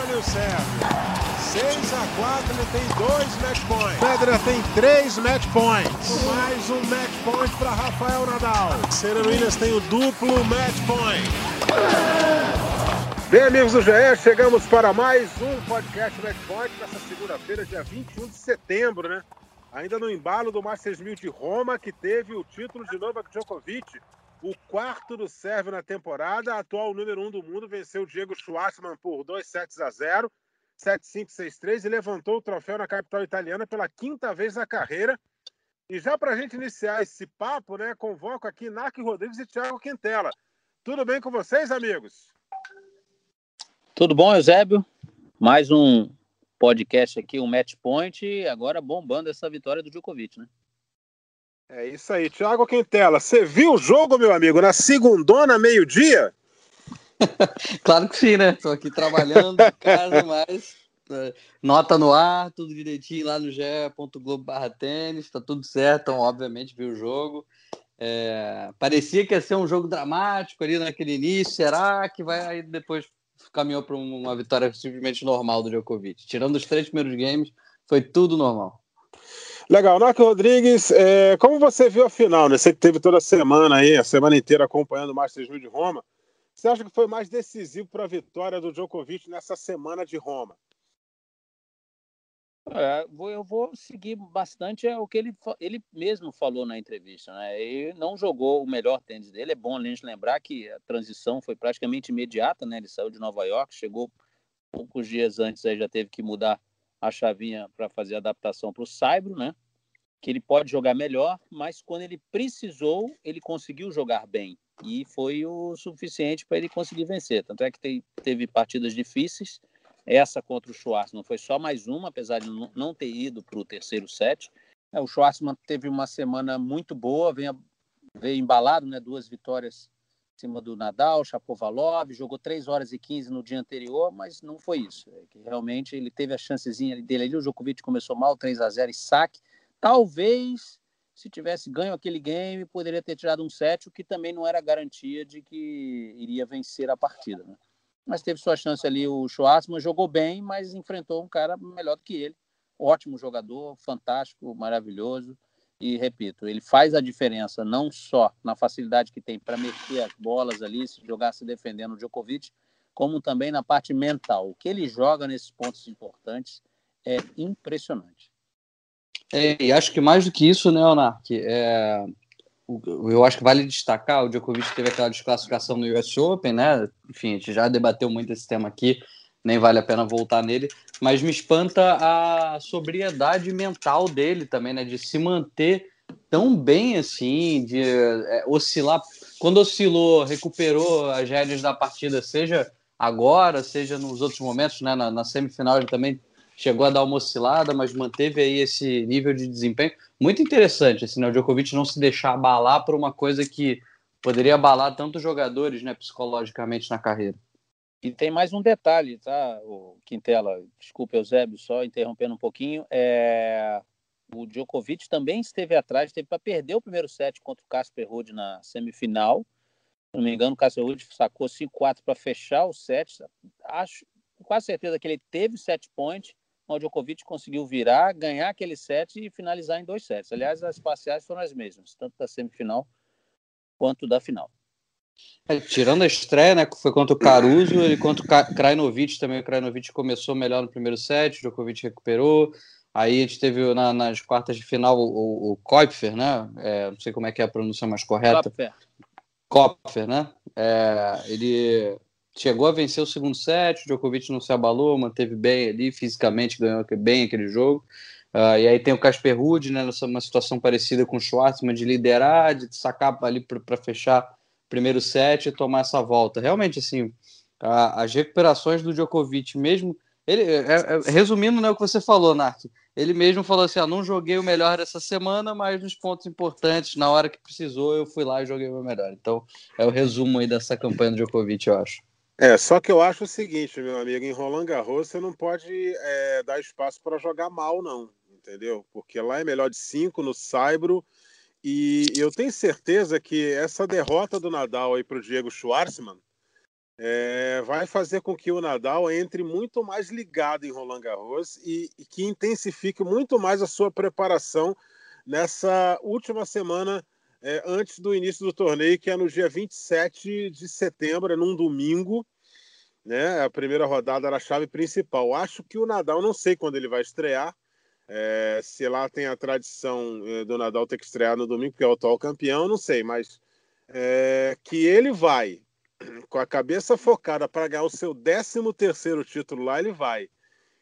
ali o Sérgio. 6 a 4, ele tem dois match points. Pedra tem três match points. Mais um match point para Rafael Nadal. Serena Williams tem o duplo match point. Bem, amigos do GE, chegamos para mais um podcast Match Point nessa segunda-feira, dia 21 de setembro, né? Ainda no embalo do Masters 1000 de Roma, que teve o título de Novak Djokovic, o quarto do sérvio na temporada, atual número um do mundo, venceu o Diego Schwartzman por 2 sets a 0 7563 e levantou o troféu na capital italiana pela quinta vez na carreira. E já para a gente iniciar esse papo, né, convoco aqui Narc Rodrigues e Thiago Quintela. Tudo bem com vocês, amigos? Tudo bom, Eusébio? Mais um podcast aqui, um match point, agora bombando essa vitória do Djokovic, né? É isso aí, Thiago Quintela. Você viu o jogo, meu amigo, na segundona, meio-dia? claro que sim, né? Estou aqui trabalhando em casa, mas é, nota no ar, tudo direitinho lá no ge.globo barra tênis, tá tudo certo, então obviamente vi o jogo. É, parecia que ia ser um jogo dramático ali naquele início, será que vai aí depois caminhou para uma vitória simplesmente normal do Djokovic? Tirando os três primeiros games, foi tudo normal. Legal, Narco Rodrigues, é, como você viu a final, né? Você que teve toda a semana aí, a semana inteira acompanhando o Masters 1000 de Roma, você acha que foi mais decisivo para a vitória do Djokovic nessa semana de Roma? É, eu vou seguir bastante é o que ele, ele mesmo falou na entrevista. Né? Ele não jogou o melhor tênis dele. É bom a gente lembrar que a transição foi praticamente imediata. Né? Ele saiu de Nova York, chegou poucos dias antes, aí já teve que mudar a chavinha para fazer a adaptação para o Saibro, né? que ele pode jogar melhor, mas quando ele precisou, ele conseguiu jogar bem e foi o suficiente para ele conseguir vencer. Tanto é que teve partidas difíceis. Essa contra o Schwartzman foi só mais uma, apesar de não ter ido para o terceiro set. É, o Schwartzman teve uma semana muito boa, veio, veio embalado, né? duas vitórias cima do Nadal, Chapovalov, jogou 3 horas e 15 no dia anterior, mas não foi isso. É que realmente ele teve a chancezinha dele ali, o Djokovic começou mal, 3 a 0 e saque. Talvez se tivesse ganho aquele game, poderia ter tirado um set, o que também não era garantia de que iria vencer a partida. Né? Mas teve sua chance ali o Schwartzman, jogou bem, mas enfrentou um cara melhor do que ele. Ótimo jogador, fantástico, maravilhoso. E repito, ele faz a diferença não só na facilidade que tem para meter as bolas ali, se jogar se defendendo o Djokovic, como também na parte mental. O que ele joga nesses pontos importantes é impressionante. É, e acho que mais do que isso, né, Onark, é, eu acho que vale destacar, o Djokovic teve aquela desclassificação no US Open, né? Enfim, a gente já debateu muito esse tema aqui, nem vale a pena voltar nele, mas me espanta a sobriedade mental dele também, né? De se manter tão bem assim, de é, oscilar. Quando oscilou, recuperou as rédeas da partida, seja agora, seja nos outros momentos, né? Na, na semifinal ele também chegou a dar uma oscilada, mas manteve aí esse nível de desempenho muito interessante, assim, né? o Djokovic não se deixar abalar por uma coisa que poderia abalar tantos jogadores, né, psicologicamente na carreira. E tem mais um detalhe, tá, o Quintela, desculpa, Eusébio, só interrompendo um pouquinho, é... o Djokovic também esteve atrás, teve para perder o primeiro set contra o Casper Ruud na semifinal, se não me engano, o Casper Ruud sacou 5-4 para fechar o set, acho, com quase certeza que ele teve set point, o Djokovic conseguiu virar, ganhar aquele set e finalizar em dois sets. Aliás, as parciais foram as mesmas, tanto da semifinal quanto da final. É, tirando a estreia, né, foi contra o Caruso e contra o Krajinovic também. O Krajinovic começou melhor no primeiro set, o Djokovic recuperou. Aí a gente teve na, nas quartas de final o, o, Koipfer, né? É, não sei como é que é a pronúncia mais correta. Kopfer. Kopfer, né? É, ele chegou a vencer o segundo set, o Djokovic não se abalou, manteve bem ali, fisicamente ganhou bem aquele jogo. Uh, e aí tem o Casper Ruud, né, nessa uma situação parecida com o Schwartzman, de liderar, de sacar ali para fechar primeiro set e tomar essa volta. Realmente, assim, a, as recuperações do Djokovic, mesmo. Ele, é, é, resumindo né, o que você falou, Nark, ele mesmo falou assim: ah, não joguei o melhor dessa semana, mas nos pontos importantes, na hora que precisou, eu fui lá e joguei o meu melhor. Então, é o resumo aí dessa campanha do Djokovic, eu acho. É, só que eu acho o seguinte, meu amigo, em Roland Garros você não pode é, dar espaço para jogar mal, não, entendeu? Porque lá é melhor de cinco no Saibro e eu tenho certeza que essa derrota do Nadal aí para o Diego Schwartzman é, vai fazer com que o Nadal entre muito mais ligado em Roland Garros e, e que intensifique muito mais a sua preparação nessa última semana é, antes do início do torneio, que é no dia 27 de setembro, é num domingo, né? A primeira rodada da chave principal. Acho que o Nadal, não sei quando ele vai estrear, é, se lá tem a tradição é, do Nadal ter que estrear no domingo, porque é o atual campeão, não sei, mas é, que ele vai com a cabeça focada para ganhar o seu 13 terceiro título lá, ele vai.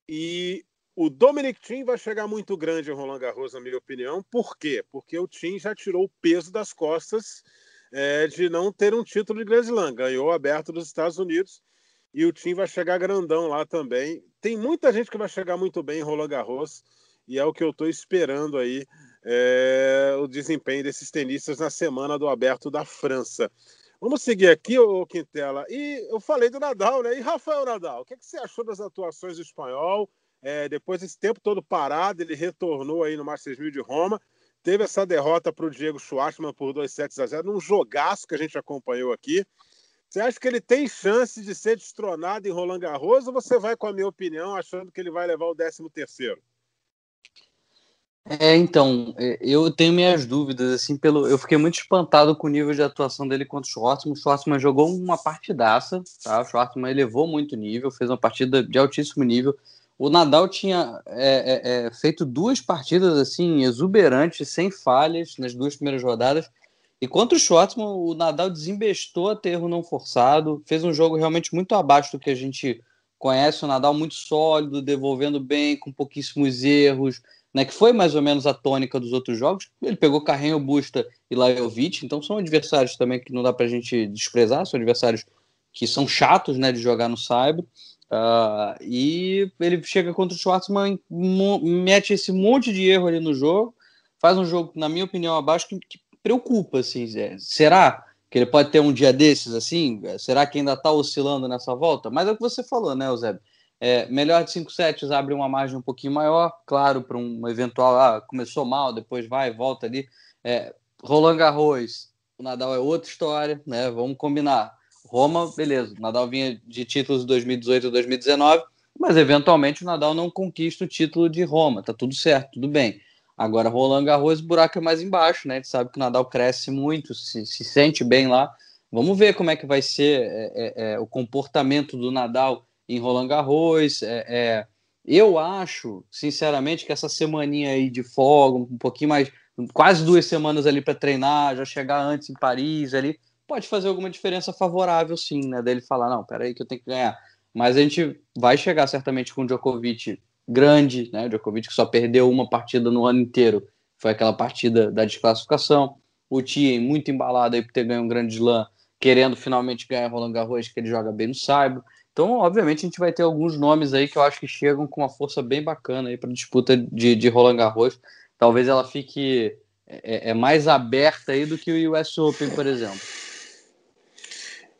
E o Dominic Thiem vai chegar muito grande em Roland Garros, na minha opinião. Por quê? Porque o Thiem já tirou o peso das costas é, de não ter um título de Grand Slam. Ganhou aberto dos Estados Unidos e o Thiem vai chegar grandão lá também. Tem muita gente que vai chegar muito bem em Roland Garros e é o que eu estou esperando aí é, o desempenho desses tenistas na semana do Aberto da França. Vamos seguir aqui, ô Quintela. E eu falei do Nadal, né? E Rafael Nadal, o que, é que você achou das atuações do espanhol? É, depois desse tempo todo parado, ele retornou aí no Masters 1000 de Roma. Teve essa derrota para o Diego Schwartzman por 2 sets a 0, num jogaço que a gente acompanhou aqui. Você acha que ele tem chance de ser destronado em Roland Garros ou você vai com a minha opinião achando que ele vai levar o 13 terceiro? É, então, é, eu tenho minhas dúvidas, assim, pelo. Eu fiquei muito espantado com o nível de atuação dele contra o Schwartzman. O Schwartzman jogou uma partidaça, tá? O Schwartzman elevou muito o nível, fez uma partida de altíssimo nível. O Nadal tinha é, é, é, feito duas partidas, assim, exuberantes, sem falhas, nas duas primeiras rodadas. E contra o Schwartzman, o Nadal desembestou a ter erro não forçado, fez um jogo realmente muito abaixo do que a gente conhece. O Nadal muito sólido, devolvendo bem, com pouquíssimos erros né, que foi mais ou menos a tônica dos outros jogos. Ele pegou Carreño, Busta e Lajovic, então são adversários também que não dá para a gente desprezar, são adversários que são chatos né, de jogar no Cyber. Uh, e ele chega contra o Schwartzman, mete esse monte de erro ali no jogo, faz um jogo, na minha opinião, abaixo que, que preocupa. Assim, será que ele pode ter um dia desses assim? Será que ainda está oscilando nessa volta? Mas é o que você falou, né, Eusébio? É, melhor de 5 sets abre uma margem um pouquinho maior, claro, para um eventual. Ah, começou mal, depois vai, volta ali. É, Roland Garros, o Nadal é outra história, né? Vamos combinar. Roma, beleza, o Nadal vinha de títulos de 2018 e 2019, mas eventualmente o Nadal não conquista o título de Roma, tá tudo certo, tudo bem. Agora, Roland Garros, o buraco é mais embaixo, né? A gente sabe que o Nadal cresce muito, se, se sente bem lá. Vamos ver como é que vai ser é, é, é o comportamento do Nadal em Roland Garros. É, é, eu acho, sinceramente, que essa semaninha aí de folga, um pouquinho mais, quase duas semanas ali para treinar, já chegar antes em Paris ali, pode fazer alguma diferença favorável, sim, né? Dele falar, não, peraí que eu tenho que ganhar. Mas a gente vai chegar certamente com o Djokovic grande, né? O Djokovic que só perdeu uma partida no ano inteiro, foi aquela partida da desclassificação. O Tien muito embalado aí por ter ganho um grande slam, querendo finalmente ganhar Roland Garros, que ele joga bem no Saibro. Então, obviamente, a gente vai ter alguns nomes aí que eu acho que chegam com uma força bem bacana aí para disputa de, de Roland Garros. Talvez ela fique é, é, é, mais aberta aí do que o US Open, por exemplo.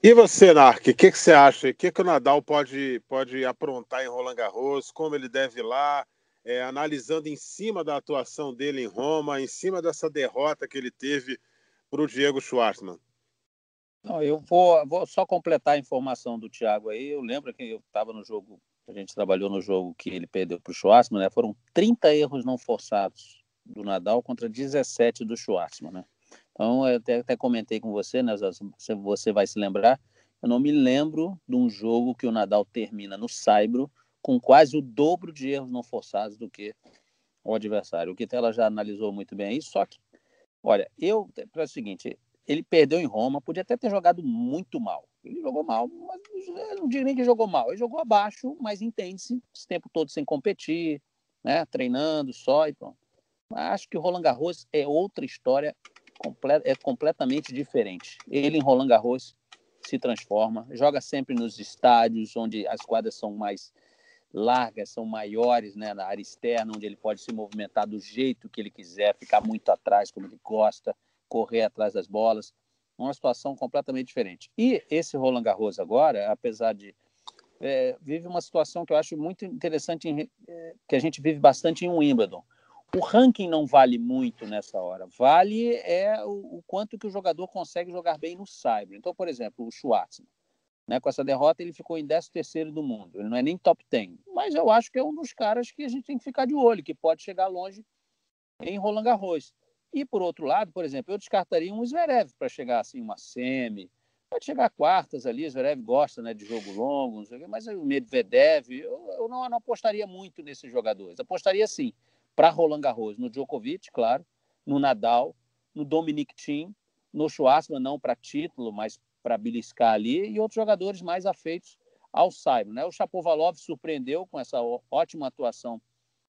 E você, Nark, o que, que, você acha? O que, que o Nadal pode, pode aprontar em Roland Garros? Como ele deve ir lá? É, analisando em cima da atuação dele em Roma, em cima dessa derrota que ele teve para o Diego Schwartzman. Não, eu vou, vou só completar a informação do Thiago aí. Eu lembro que eu estava no jogo, a gente trabalhou no jogo que ele perdeu para o Schwartzman, né? Foram 30 erros não forçados do Nadal contra 17 do Schwartzman, né? Então, eu até, até comentei com você, né? Você, você vai se lembrar. Eu não me lembro de um jogo que o Nadal termina no Saibro com quase o dobro de erros não forçados do que o adversário. O que ela já analisou muito bem aí, só que, olha, eu, para o seguinte, ele perdeu em Roma, podia até ter jogado muito mal. Ele jogou mal, mas não diria nem que jogou mal. Ele jogou abaixo, mas entende-se, esse tempo todo sem competir, né? treinando só e pronto. Acho que o Roland Garros é outra história, é completamente diferente. Ele em Roland Garros se transforma, joga sempre nos estádios onde as quadras são mais largas, são maiores, né, na área externa, onde ele pode se movimentar do jeito que ele quiser, ficar muito atrás como ele gosta correr atrás das bolas, uma situação completamente diferente. E esse Roland Garros agora, apesar de é, vive uma situação que eu acho muito interessante, em, é, que a gente vive bastante em Wimbledon. O ranking não vale muito nessa hora. Vale é o, o, quanto que o jogador consegue jogar bem no cyber. Então, por exemplo, o Schwartzman. Né? Com essa derrota, ele ficou em 13 do mundo. Ele não é nem top 10. Mas eu acho que é um dos caras que a gente tem que ficar de olho, que pode chegar longe em Roland Garros. E, por outro lado, por exemplo, eu descartaria um Zverev para chegar assim, uma semi. Pode chegar a quartas ali, o Zverev gosta né, de jogo longo, mas o Medvedev, eu, eu não, não, apostaria muito nesses jogadores. Apostaria sim para Roland Garros, no Djokovic, claro, no Nadal, no Dominic Thiem, no Schwartzman, não para título, mas para beliscar ali, e outros jogadores mais afeitos ao Saibro. Né? O Chapovalov surpreendeu com essa ótima atuação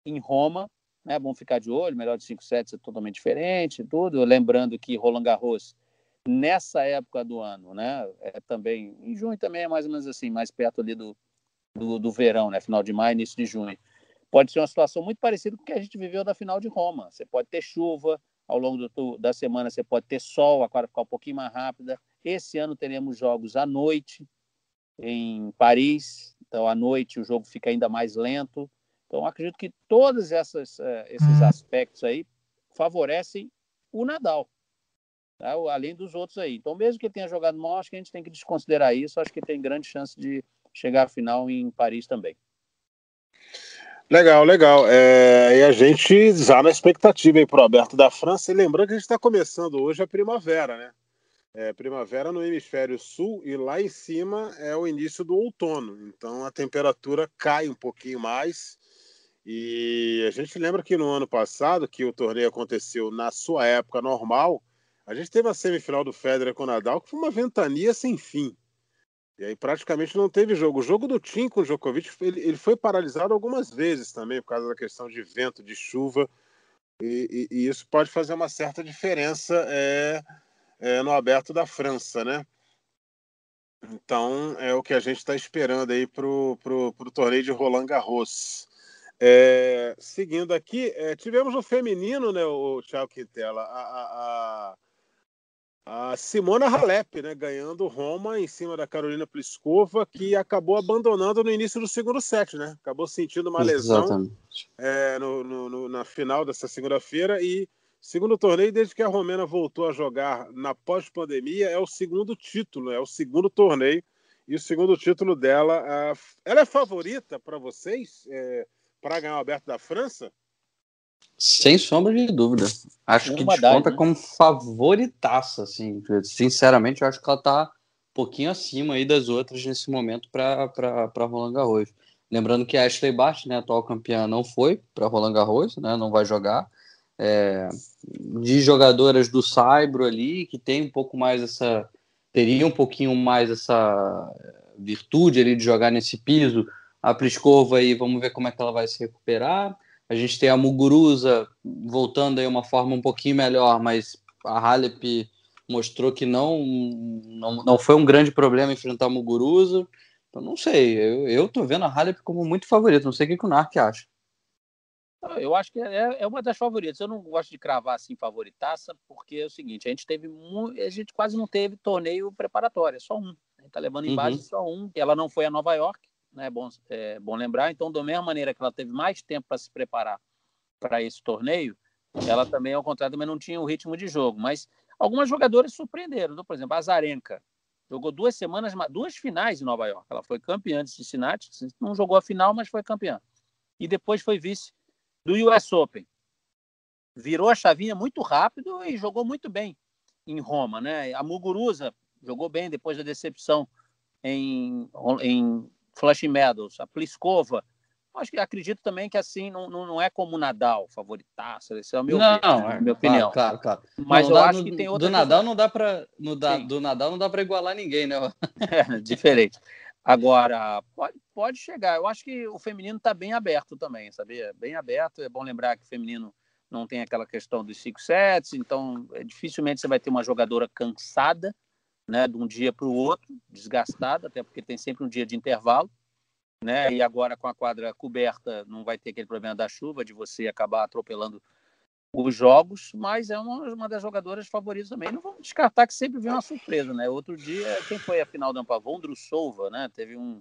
em Roma, né? Bom ficar de olho, melhor de 5 sets é totalmente diferente, tudo. Lembrando que Roland Garros, nessa época do ano, né? É também, em junho também é mais ou menos assim, mais perto ali do, do, do verão, né? Final de maio, início de junho. Pode ser uma situação muito parecida com o que a gente viveu da final de Roma. Você pode ter chuva, ao longo do, da semana você pode ter sol, a quadra ficar um pouquinho mais rápida. Esse ano teremos jogos à noite em Paris, então à noite o jogo fica ainda mais lento. Então, acredito que todos essas, uh, esses aspectos aí favorecem o Nadal, tá? além dos outros aí. Então, mesmo que ele tenha jogado mal, acho que a gente tem que desconsiderar isso. Acho que tem grande chance de chegar à final em Paris também. Legal, legal. É, e a gente já na expectativa aí para o Aberto da França. E lembrando que a gente está começando hoje a primavera, né? É, primavera no hemisfério sul e lá em cima é o início do outono. Então a temperatura cai um pouquinho mais. E a gente lembra que no ano passado, que o torneio aconteceu na sua época normal, a gente teve a semifinal do Federer com o Nadal, que foi uma ventania sem fim. E aí praticamente não teve jogo. O jogo do Tim com o Djokovic, ele, ele foi paralisado algumas vezes também, por causa da questão de vento, de chuva. E, e, e isso pode fazer uma certa diferença é, é, no aberto da França, né? Então é o que a gente está esperando aí para o torneio de Roland Garros. É, seguindo aqui, é, tivemos o feminino, né, o Thiago Quintela, a, a, a, Simona Halep, né, ganhando Roma em cima da Carolina Pliskova, que acabou abandonando no início do segundo set, né? Acabou sentindo uma lesão é, no, no, na final dessa segunda-feira e segundo torneio, desde que a Romena voltou a jogar na pós-pandemia, é o segundo título, é o segundo torneio e o segundo título dela. ela é favorita para vocês? É, para ganhar o Aberto da França? Sem sombra de dúvida. Acho Uma que desconta né? como favoritaça, assim. Sinceramente, eu acho que ela está um pouquinho acima aí das outras nesse momento para Roland Garros. Lembrando que a Ashley Bart, né, atual campeã, não foi para Roland Garros, né, não vai jogar. É, de jogadoras do Saibro ali, que tem um pouco mais essa. teria um pouquinho mais essa virtude ali de jogar nesse piso, a Pliskova aí, vamos ver como é que ela vai se recuperar. A gente tem a Muguruza voltando aí uma forma um pouquinho melhor, mas a Halep mostrou que não, não, não foi um grande problema enfrentar a Muguruza. Então não sei, eu, eu tô vendo a Halep como muito favorita, não sei o que, que o Narc acha. Eu acho que é, é uma das favoritas. Eu não gosto de cravar assim favoritaça, porque é o seguinte: a gente teve a gente quase não teve torneio preparatório, é só um. A gente tá levando em base uhum. só um. Ela não foi a Nova York, né? Bom, é bom lembrar. Então, da mesma maneira que ela teve mais tempo para se preparar para esse torneio, ela também, ao contrário, também não tinha o ritmo de jogo. Mas algumas jogadoras surpreenderam. Então, por exemplo, a Zarenka jogou duas semanas, duas finais em Nova York. Ela foi campeã de Cincinnati, não jogou a final, mas foi campeã. E depois foi vice do US Open. Virou a chavinha muito rápido e jogou muito bem em Roma, né? A Muguruza jogou bem depois da decepção em, em Flushing Meadows, a Pliskova. Acho que acredito também que assim não, não, não é como o Nadal, favoritaço, esse é o meu, não, ver, é, minha opinião. Claro, claro, claro. Mas não, eu acho no, que tem outra. Do Nadal não dá para do Nadal não dá para igualar ninguém, né? É, diferente. Agora, pode, pode chegar. Eu acho que o feminino está bem aberto também, sabia? Bem aberto. É bom lembrar que o feminino não tem aquela questão dos cinco sets, então é, dificilmente você vai ter uma jogadora cansada né, de um dia para o outro, desgastada, até porque tem sempre um dia de intervalo, né? E agora com a quadra coberta não vai ter aquele problema da chuva, de você acabar atropelando os jogos, mas é uma, uma das jogadoras favoritas também. Não vamos descartar que sempre vem uma surpresa, né? Outro dia, quem foi a final da Ampa? Vondrusova, né? Teve um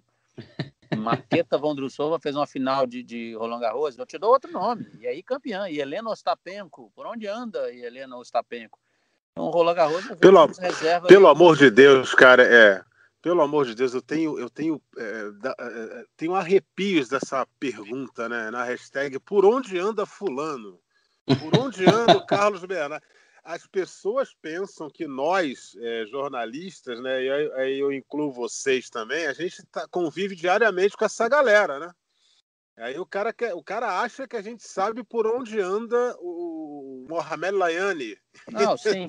Marqueta Vondrusova fez uma final de, de Roland Garros, eu te dou outro nome, e aí campeã, e Helena Ostapenko, por onde anda Helena Ostapenko? Então, Roland Garros pelo, pelo amor de Deus, cara, é. pelo amor de Deus, eu tenho, eu tenho, é, da, é, tenho arrepios dessa pergunta, né? Na hashtag Por onde anda fulano? Por onde anda o Carlos Bernardo? As pessoas pensam que nós, é, jornalistas, né? E aí, aí, eu incluo vocês também, a gente tá, convive diariamente com essa galera, né? Aí o cara, quer, o cara acha que a gente sabe por onde anda o Mohamed Layani. Não, sim.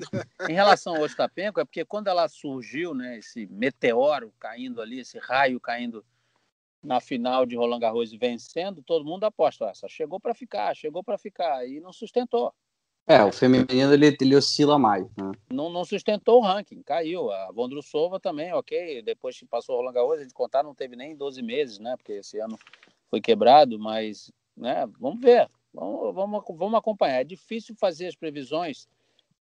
Em relação ao Ostapenko, é porque quando ela surgiu, né, esse meteoro caindo ali, esse raio caindo na final de Roland Garros e vencendo, todo mundo aposta, essa chegou para ficar, chegou para ficar e não sustentou. É, o feminino ele, ele oscila mais. Né? Não, não sustentou o ranking, caiu. A Vondrusova também, ok. Depois que passou o Roland Garros, a gente contar, não teve nem 12 meses, né? Porque esse ano foi quebrado, mas né, vamos ver, vamos, vamos, vamos acompanhar. É difícil fazer as previsões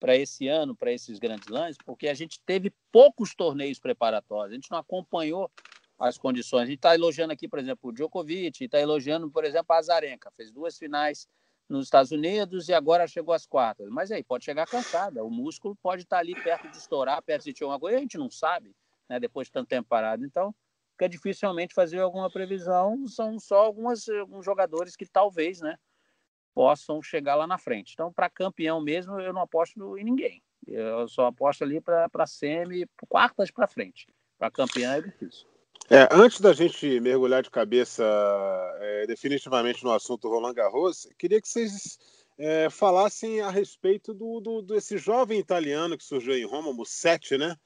para esse ano, para esses grandes lances, porque a gente teve poucos torneios preparatórios, a gente não acompanhou as condições. A gente está elogiando aqui, por exemplo, o Djokovic, está elogiando, por exemplo, a Azarenka, fez duas finais nos Estados Unidos e agora chegou às quartas. Mas aí pode chegar cansada, o músculo pode estar tá ali perto de estourar, perto de ter uma coisa, a gente não sabe, né, depois de tanto tempo parado. Então, fica dificilmente fazer alguma previsão, são só algumas, alguns jogadores que talvez né, possam chegar lá na frente. Então, para campeão mesmo, eu não aposto em ninguém. Eu só aposto ali para semi, quartas para frente. Para campeão é difícil. É, antes da gente mergulhar de cabeça é, definitivamente no assunto Roland Garros, queria que vocês é, falassem a respeito do, do, desse jovem italiano que surgiu em Roma, Mussetti, né?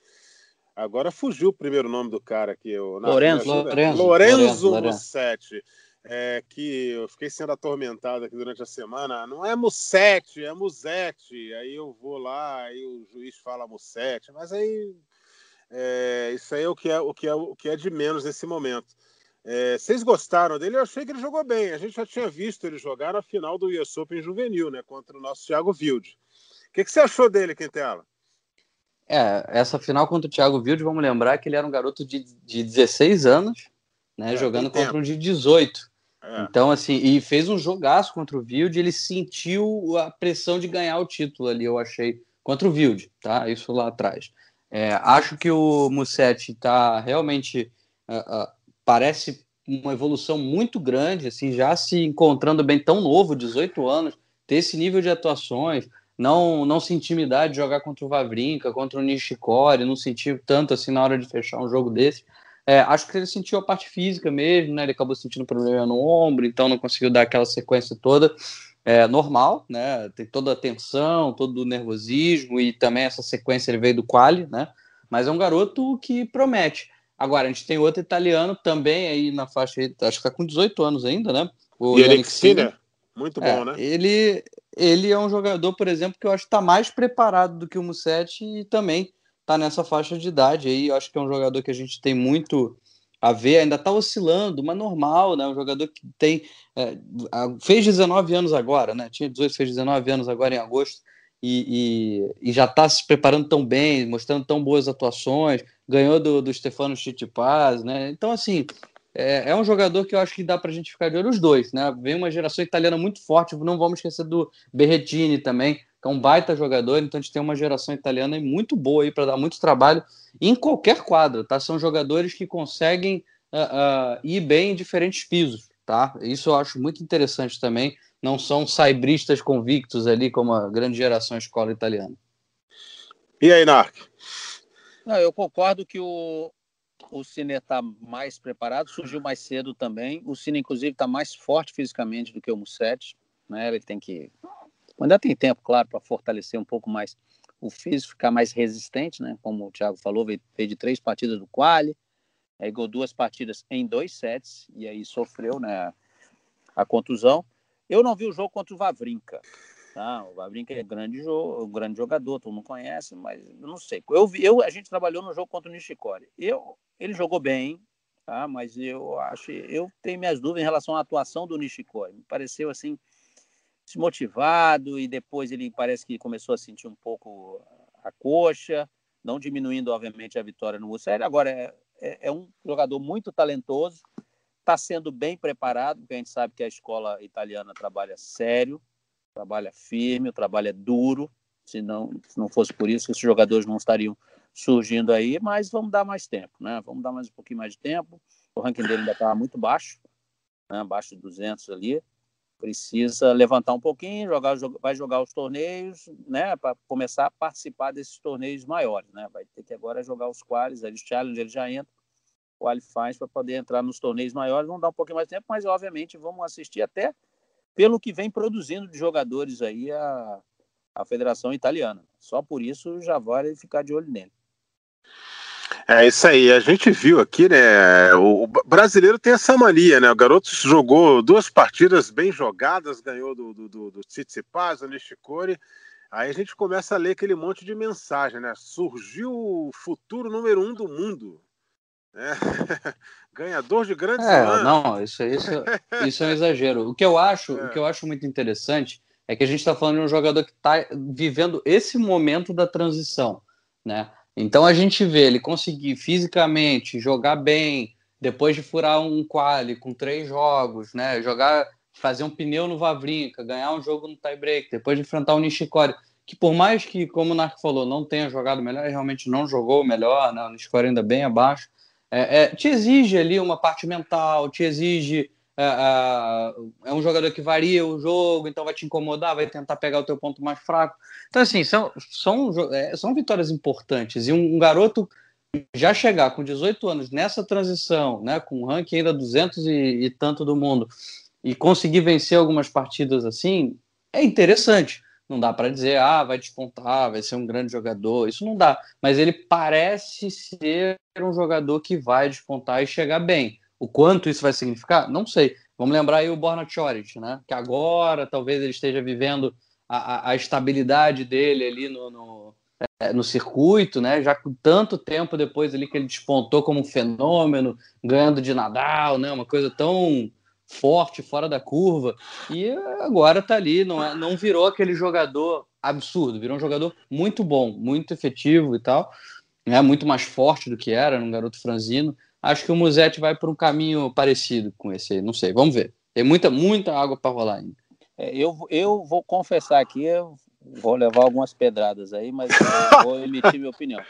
Agora fugiu o primeiro nome do cara aqui. Eu, Lorenzo, Lorenzo, Lorenzo, Lorenzo Mussetti. É, que eu fiquei sendo atormentado aqui durante a semana. Não é Mussetti, é Musete. Aí eu vou lá, aí o juiz fala Mussetti, mas aí é, isso aí é o que é o que é o que é de menos nesse momento. É, vocês gostaram dele? Eu achei que ele jogou bem. A gente já tinha visto ele jogar na final do US Open juvenil, né, contra o nosso Thiago Wilde. O que, que você achou dele, Quintela? É, essa final contra o Thiago Wilde, vamos lembrar que ele era um garoto de, de 16 anos, né, é, jogando contra um de 18. É. Então, assim, e fez um jogaço contra o Wilde, ele sentiu a pressão de ganhar o título ali, eu achei, contra o Wilde, tá? Isso lá atrás. É, acho que o Mussetti está realmente, uh, uh, parece uma evolução muito grande, assim, já se encontrando bem tão novo, 18 anos, ter esse nível de atuações, não não se intimidar de jogar contra o Vavrinka, contra o Nishikori, não sentir tanto assim na hora de fechar um jogo desse. É, acho que ele sentiu a parte física mesmo, né? Ele acabou sentindo problema no ombro, então não conseguiu dar aquela sequência toda. É normal, né? Tem toda a tensão, todo o nervosismo e também essa sequência ele veio do quali, né? Mas é um garoto que promete. Agora, a gente tem outro italiano também aí na faixa, acho que tá com 18 anos ainda, né? O Yannick Sinner. Muito bom, é, né? Ele, ele é um jogador, por exemplo, que eu acho que está mais preparado do que o Mussetti e também está nessa faixa de idade aí. Eu acho que é um jogador que a gente tem muito a ver, ainda está oscilando, mas normal, né? Um jogador que tem. É, fez 19 anos agora, né? Tinha 18, fez 19 anos agora em agosto. E, e, e já está se preparando tão bem, mostrando tão boas atuações, ganhou do, do Stefano Chittipaz, né? Então, assim, é, é, um jogador que eu acho que dá para a gente ficar de olho os dois, né? Vem uma geração italiana muito forte, não vamos esquecer do Berrettini também, que é um baita jogador, então a gente tem uma geração italiana muito boa aí para dar muito trabalho em qualquer quadro, tá? São jogadores que conseguem uh, uh, ir bem em diferentes pisos, tá? Isso eu acho muito interessante também. Não são saibristas convictos ali, como a grande geração escola italiana. E aí, Narc? Não, eu concordo que o, o Cine está mais preparado, surgiu mais cedo também. O Cine, inclusive, está mais forte fisicamente do que o Musset. Né? Ele tem que. Ainda tem tempo, claro, para fortalecer um pouco mais o físico, ficar mais resistente, né? Como o Thiago falou, veio, de três partidas do quali, aí ganhou duas partidas em dois sets, e aí sofreu né, a contusão. Eu não vi o jogo contra o Vavrinka. Tá? O Vavrinka é grande, jogo, um grande jogador, todo mundo conhece, mas eu não sei. Eu, eu, a gente trabalhou no jogo contra o Nishikori. Eu, ele jogou bem, tá? mas eu acho, eu tenho minhas dúvidas em relação à atuação do Nishikori. Me pareceu assim desmotivado e depois ele parece que começou a sentir um pouco a coxa, não diminuindo obviamente a vitória no Mussolini. Agora é, é, é um jogador muito talentoso, está sendo bem preparado, porque a gente sabe que a escola italiana trabalha sério, trabalha firme, o trabalho é duro, Se não, se não fosse por isso, esses jogadores não estariam surgindo aí, mas vamos dar mais tempo, né? Vamos dar mais um pouquinho mais de tempo. O ranking dele ainda está muito baixo, né? abaixo de 200 ali. Precisa levantar um pouquinho, jogar, vai jogar os torneios, né? Para começar a participar desses torneios maiores, né? Vai ter que agora jogar os quales, os challenge ele já entra, qualifies para poder entrar nos torneios maiores. Vamos dar um pouquinho mais de tempo, mas obviamente vamos assistir até pelo que vem produzindo de jogadores aí a, a Federação Italiana. Só por isso já vale ficar de olho nele. É isso aí, a gente viu aqui, né? O brasileiro tem essa mania, né? O garoto jogou duas partidas bem jogadas, ganhou do, do, do, do Tsitsipas, do Nishikori. Aí a gente começa a ler aquele monte de mensagem, né? Surgiu o futuro número um do mundo. Né? Ganhador de grandes é, Não, isso, isso, isso é um exagero. O que eu acho, é. o que eu acho muito interessante é que a gente está falando de um jogador que está vivendo esse momento da transição, né? Então a gente vê ele conseguir fisicamente jogar bem, depois de furar um quali com três jogos, né? Jogar, fazer um pneu no Vavrinca, ganhar um jogo no tiebreak, depois de enfrentar o Nishikori, que por mais que, como o Narco falou, não tenha jogado melhor, realmente não jogou melhor, né? o Nishikori ainda bem abaixo, é, é, te exige ali uma parte mental, te exige é, é, é, um jogador que varia o jogo, então vai te incomodar, vai tentar pegar o teu ponto mais fraco. Então, assim, são, são, é, são vitórias importantes. E um, um, garoto já chegar com 18 anos nessa transição, né, com um ranking ainda 200 e, e tanto do mundo, e conseguir vencer algumas partidas assim, é interessante. Não dá para dizer, ah, vai despontar, vai ser um grande jogador. Isso não dá. Mas ele parece ser um jogador que vai despontar e chegar bem. O quanto isso vai significar? Não sei. Vamos lembrar aí o Borna Choric, né? Que agora talvez ele esteja vivendo a, a, a estabilidade dele ali no, no, é, no, circuito, né? Já com tanto tempo depois ali que ele despontou como um fenômeno, ganhando de Nadal, né? Uma coisa tão forte, fora da curva. E agora tá ali, não, é, não virou aquele jogador absurdo, virou um jogador muito bom, muito efetivo e tal. Né? Muito mais forte do que era, um garoto franzino acho que o Musetti vai por um caminho parecido com esse aí. Não sei, vamos ver. Tem muita, muita água para rolar ainda. É, eu, eu vou confessar aqui, eu vou levar algumas pedradas aí, mas vou emitir minha opinião.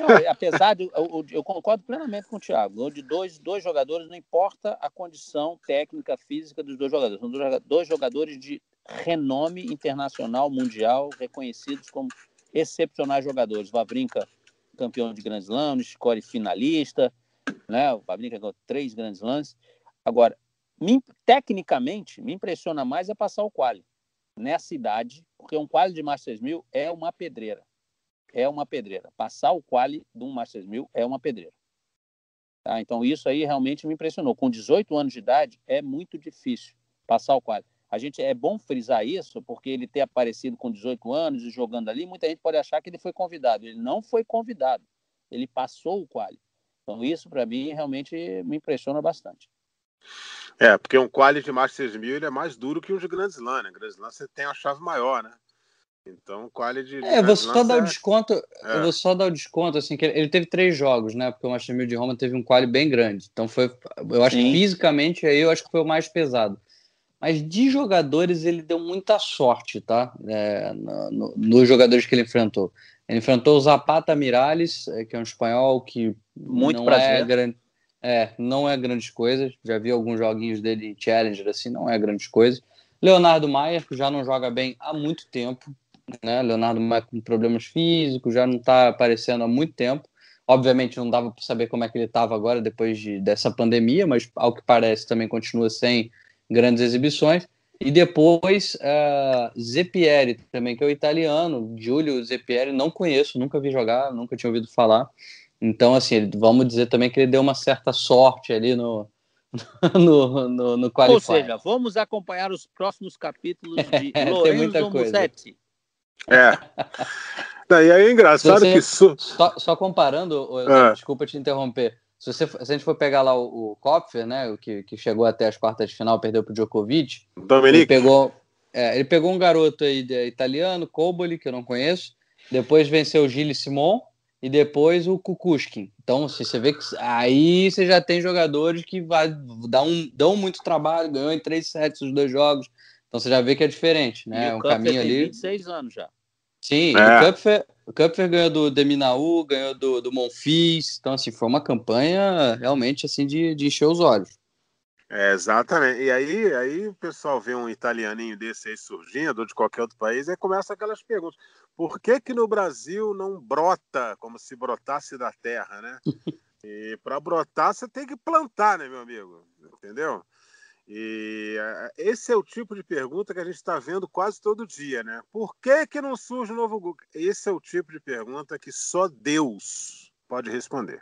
Não, apesar de. Eu, eu, concordo plenamente com o Thiago. De dois, dois jogadores, não importa a condição técnica, física dos dois jogadores. São dois jogadores de renome internacional, mundial, reconhecidos como excepcionais jogadores. Vavrinka, campeão de Grand Slam, Nishikori finalista, né? O Pablinho ganhou três grandes lances. Agora, me, tecnicamente, me impressiona mais é passar o quali nessa idade, porque um quali de Masters 1000 é uma pedreira. É uma pedreira. Passar o quali de um Masters 1000 é uma pedreira. Tá? Então, isso aí realmente me impressionou. Com 18 anos de idade, é muito difícil passar o quali. A gente é bom frisar isso, porque ele ter aparecido com 18 anos e jogando ali, muita gente pode achar que ele foi convidado. Ele não foi convidado. Ele passou o quali. Então, isso para mim realmente me impressiona bastante. É, porque um quali de Masters 1000 ele é mais duro que um de Grand Slam, né? Grand Slam você tem a chave maior, né? Então, quali de. É, eu vou só dar o desconto. É. Eu vou só dar o desconto, assim, que ele teve três jogos, né? Porque o Masters 1000 de Roma teve um quali bem grande. Então, foi. Eu acho Sim. que fisicamente aí eu acho que foi o mais pesado. Mas de jogadores ele deu muita sorte, tá? É, no, no, nos jogadores que ele enfrentou. Ele enfrentou o Zapata Miralles, é, que é um espanhol que muito não prazer. é grande. É, não é grandes coisas. Já vi alguns joguinhos dele em Challenger, assim, não é grandes coisas. Leonardo Maier, que já não joga bem há muito tempo. Né? Leonardo Maier com problemas físicos, já não está aparecendo há muito tempo. Obviamente não dava para saber como é que ele estava agora depois de, dessa pandemia, mas ao que parece também continua sem grandes exibições. E depois, uh, Zepieri também, que é o italiano, Giulio Zepieri, não conheço, nunca vi jogar, nunca tinha ouvido falar. Então, assim, vamos dizer também que ele deu uma certa sorte ali no, no, no, no Ou seja, vamos acompanhar os próximos capítulos de é, Lorenzo Musetti. É. Daí é engraçado você, que... Só, só comparando, é. desculpa te interromper, se, você, se a gente for pegar lá o, o Kopfer, né, o que, que chegou até as quartas de final, perdeu para o Djokovic. Dominique. Ele pegou, é, ele pegou um garoto aí de, italiano, Koboli, que eu não conheço. Depois venceu o Gilles Simon e depois o Kukushkin. Então, se você vê que aí você já tem jogadores que vai um, dão muito trabalho, ganhou em três sets os dois jogos. Então você já vê que é diferente, né? E um caminho ali. 26 anos já. Sim, é. o Kupfer, o Kupfer ganhou do Deminaú, ganhou do, do Monfils, então assim, foi uma campanha realmente assim de, de encher os olhos. É, exatamente. E aí, aí o pessoal vê um italianinho desse aí surgindo, ou de qualquer outro país, e começa aquelas perguntas. Por que que no Brasil não brota como se brotasse da terra, né? E para brotar você tem que plantar, né, meu amigo? Entendeu? E eh, esse é o tipo de pergunta que a gente está vendo quase todo dia, né? Por que, que não surge um novo Google? Esse é o tipo de pergunta que só Deus pode responder.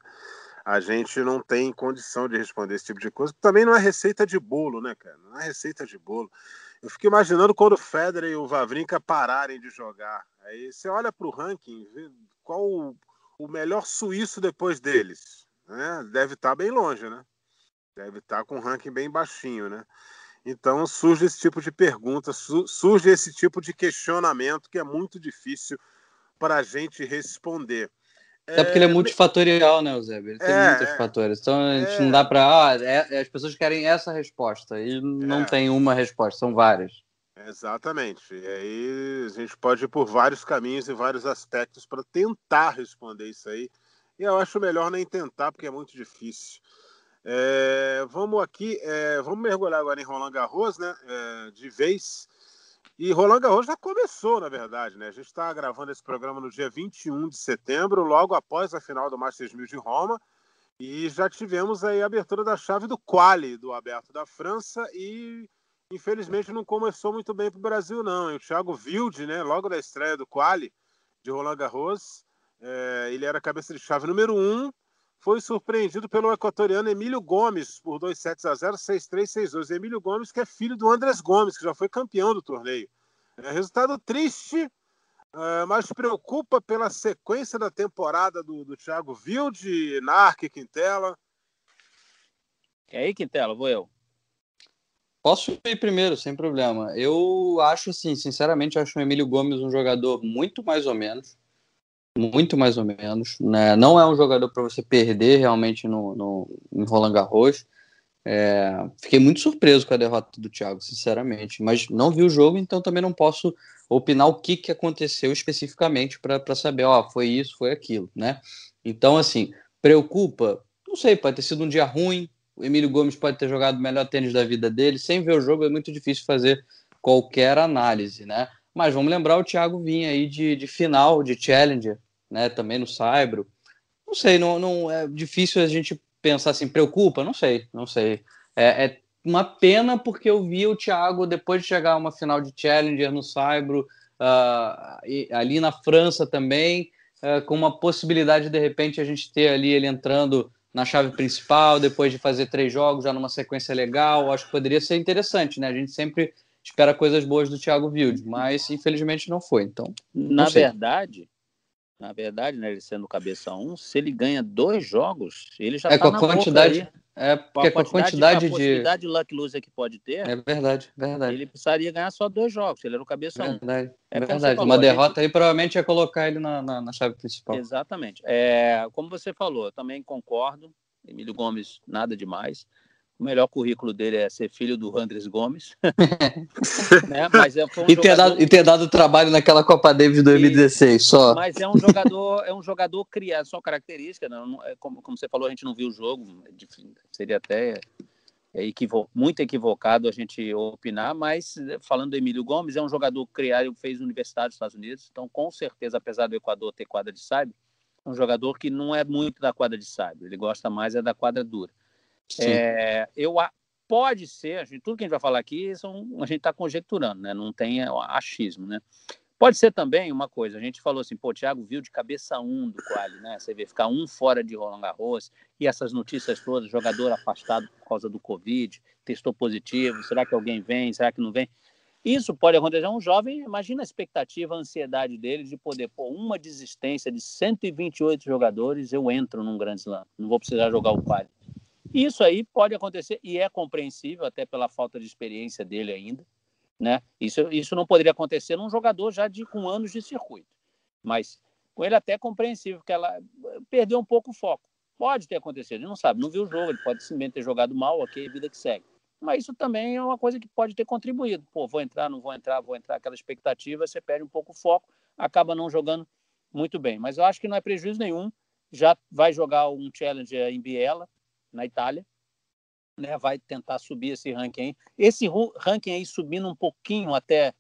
A gente não tem condição de responder esse tipo de coisa. Também não é receita de bolo, né, cara? Não é receita de bolo. Eu fico imaginando quando o Federer e o Vavrinka pararem de jogar. Aí você olha para o ranking, vê qual o, o melhor suíço depois deles. Né? Deve estar tá bem longe, né? Deve estar tá com um ranking bem baixinho, né? Então surge esse tipo de pergunta, surge esse tipo de questionamento que é muito difícil para a gente responder. Até porque ele é, é multifatorial, né, Eusébio? Ele tem é, muitos é, fatores. Então a gente é, não dá para. Ah, é, as pessoas querem essa resposta e não tem uma resposta, são várias. Exatamente. E aí a gente pode ir por vários caminhos e vários aspectos para tentar responder isso aí. E eu acho melhor nem tentar, porque é muito difícil. É, vamos aqui, é, vamos mergulhar agora em Roland Garros, né? É, de vez. E Roland Garros já começou, na verdade, né? A gente está gravando esse programa no dia 21 de setembro, logo após a final do Masters 1000 de Roma. E já tivemos aí a abertura da chave do quali do Aberto da França e infelizmente não começou muito bem para o Brasil, não. E o Thiago Wilde, né, logo da estreia do quali de Roland Garros, é, ele era cabeça de chave número 1, um, foi surpreendido pelo equatoriano Emílio Gomes por 2 sets a 0, 6-3, 6-2. Emílio Gomes, que é filho do Andrés Gomes, que já foi campeão do torneio. É, resultado triste, é, mas preocupa pela sequência da temporada do, do Thiago Wilde, Narque, Quintela. E aí, Quintela, vou eu. Posso ir primeiro, sem problema. Eu acho, assim, sinceramente, acho o Emílio Gomes um jogador muito mais ou menos muito mais ou menos. Né? Não é um jogador para você perder realmente no, no, em Roland Garros. É, fiquei muito surpreso com a derrota do Thiago, sinceramente, mas não vi o jogo, então também não posso opinar o que, que aconteceu especificamente para saber, ó, foi isso, foi aquilo, né? Então, assim, preocupa, não sei, pode ter sido um dia ruim, o Emílio Gomes pode ter jogado o melhor tênis da vida dele, sem ver o jogo é muito difícil fazer qualquer análise, né? Mas vamos lembrar, o Thiago vinha aí de, de final, de Challenger, né? Também no Saibro. Não sei, não, não é difícil a gente pensar assim, preocupa? Não sei, não sei. É, é uma pena porque eu vi o Thiago, depois de chegar a uma final de Challenger no Saibro, uh, ali na França também, uh, com uma possibilidade de, de repente a gente ter ali ele entrando na chave principal, depois de fazer três jogos, já numa sequência legal, acho que poderia ser interessante, né? A gente sempre espera coisas boas do Thiago Wilde, mas infelizmente não foi. Então, na sei. verdade, na verdade, né, ele sendo cabeça 1, um, se ele ganha dois jogos, ele já é tá com a quantidade é porque com a quantidade, com a quantidade de luck loser que pode ter. É verdade, verdade. Ele precisaria ganhar só dois jogos. Ele era o cabeça 1. Um. Verdade, é verdade. Falou, Uma derrota gente... aí provavelmente ia colocar ele na, na, na chave principal. Exatamente. É, como você falou, eu também concordo. Emílio Gomes, nada demais o melhor currículo dele é ser filho do Andres Gomes. né? Mas é, um e, ter jogador... dado, e ter dado trabalho naquela Copa Davis de 2016, só. Mas é um jogador, é um jogador criado, só característica, né? É como, como você falou, a gente não viu o jogo, é seria até é equivo muito equivocado a gente opinar, mas falando do Emílio Gomes, é um jogador criado, fez universidade nos Estados Unidos, então com certeza, apesar do Equador ter quadra de saibro, é um jogador que não é muito da quadra de saibro, ele gosta mais é da quadra dura. É, eu pode ser, a gente, tudo que a gente vai falar aqui são, a gente está conjecturando, né? Não tem achismo, né? Pode ser também uma coisa, a gente falou assim, pô, o Thiago viu de cabeça um do quali, né? Você vê ficar um fora de Roland Garros e essas notícias todas, jogador afastado por causa do Covid, testou positivo, será que alguém vem, será que não vem? Isso pode acontecer. Um jovem, imagina a expectativa, a ansiedade dele de poder, pô, uma desistência de 128 jogadores, eu entro num grande slam, não vou precisar jogar o quali. Isso aí pode acontecer e é compreensível até pela falta de experiência dele ainda, né? Isso, isso não poderia acontecer num jogador já de com anos de circuito, mas com ele até é compreensível que ela perdeu um pouco o foco. Pode ter acontecido, ele não sabe, não viu o jogo, ele pode simplesmente ter jogado mal, ok, vida que segue. Mas isso também é uma coisa que pode ter contribuído. Pô, vou entrar, não vou entrar, vou entrar, aquela expectativa, você perde um pouco o foco. acaba não jogando muito bem. Mas eu acho que não é prejuízo nenhum. Já vai jogar um Challenger em Biela, na Itália. Né, vai tentar subir esse ranking aí. Esse ranking aí subindo um pouquinho até